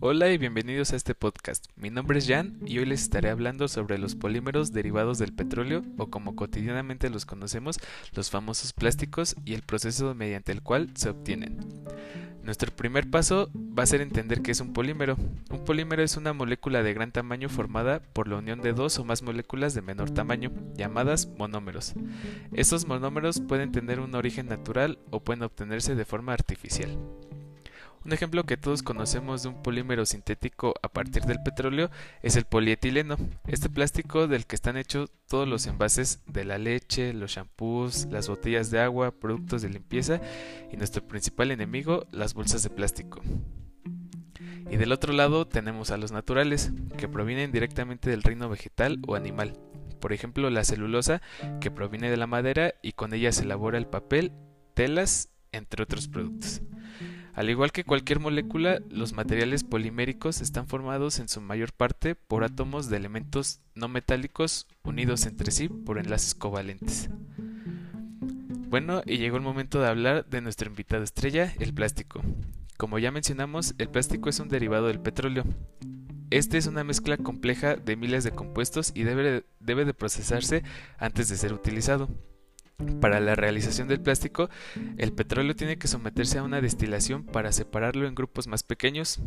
Hola y bienvenidos a este podcast. Mi nombre es Jan y hoy les estaré hablando sobre los polímeros derivados del petróleo o como cotidianamente los conocemos, los famosos plásticos y el proceso mediante el cual se obtienen. Nuestro primer paso va a ser entender qué es un polímero. Un polímero es una molécula de gran tamaño formada por la unión de dos o más moléculas de menor tamaño, llamadas monómeros. Estos monómeros pueden tener un origen natural o pueden obtenerse de forma artificial. Un ejemplo que todos conocemos de un polímero sintético a partir del petróleo es el polietileno, este plástico del que están hechos todos los envases de la leche, los shampoos, las botellas de agua, productos de limpieza y nuestro principal enemigo, las bolsas de plástico. Y del otro lado tenemos a los naturales, que provienen directamente del reino vegetal o animal. Por ejemplo, la celulosa, que proviene de la madera y con ella se elabora el papel, telas, entre otros productos. Al igual que cualquier molécula, los materiales poliméricos están formados en su mayor parte por átomos de elementos no metálicos unidos entre sí por enlaces covalentes. Bueno, y llegó el momento de hablar de nuestro invitado estrella, el plástico. Como ya mencionamos, el plástico es un derivado del petróleo. Este es una mezcla compleja de miles de compuestos y debe, de procesarse antes de ser utilizado. Para la realización del plástico, el petróleo tiene que someterse a una destilación para separarlo en grupos más pequeños.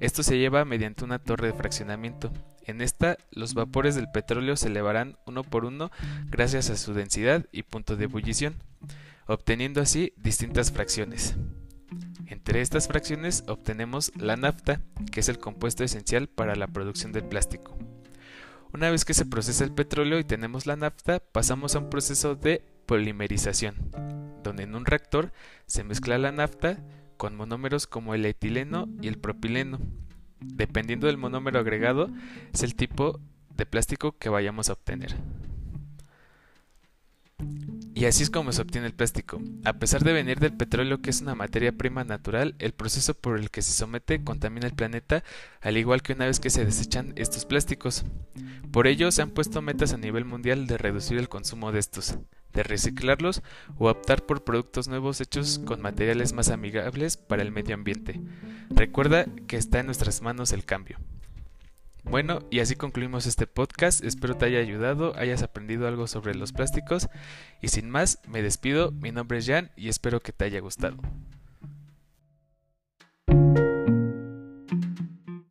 Esto se lleva mediante una torre de fraccionamiento. En esta, los vapores del petróleo se elevarán uno por uno gracias a su densidad y punto de ebullición, obteniendo así distintas fracciones. Entre estas fracciones obtenemos la nafta, que es el compuesto esencial para la producción del plástico. Una vez que se procesa el petróleo y tenemos la nafta, pasamos a un proceso de polimerización, donde en un reactor se mezcla la nafta con monómeros como el etileno y el propileno. Dependiendo del monómero agregado, es el tipo de plástico que vayamos a obtener. Y así es como se obtiene el plástico. A pesar de venir del petróleo, que es una materia prima natural, el proceso por el que se somete contamina el planeta, al igual que una vez que se desechan estos plásticos. Por ello, se han puesto metas a nivel mundial de reducir el consumo de estos, de reciclarlos o optar por productos nuevos hechos con materiales más amigables para el medio ambiente. Recuerda que está en nuestras manos el cambio. Bueno, y así concluimos este podcast. Espero te haya ayudado, hayas aprendido algo sobre los plásticos. Y sin más, me despido. Mi nombre es Jan y espero que te haya gustado.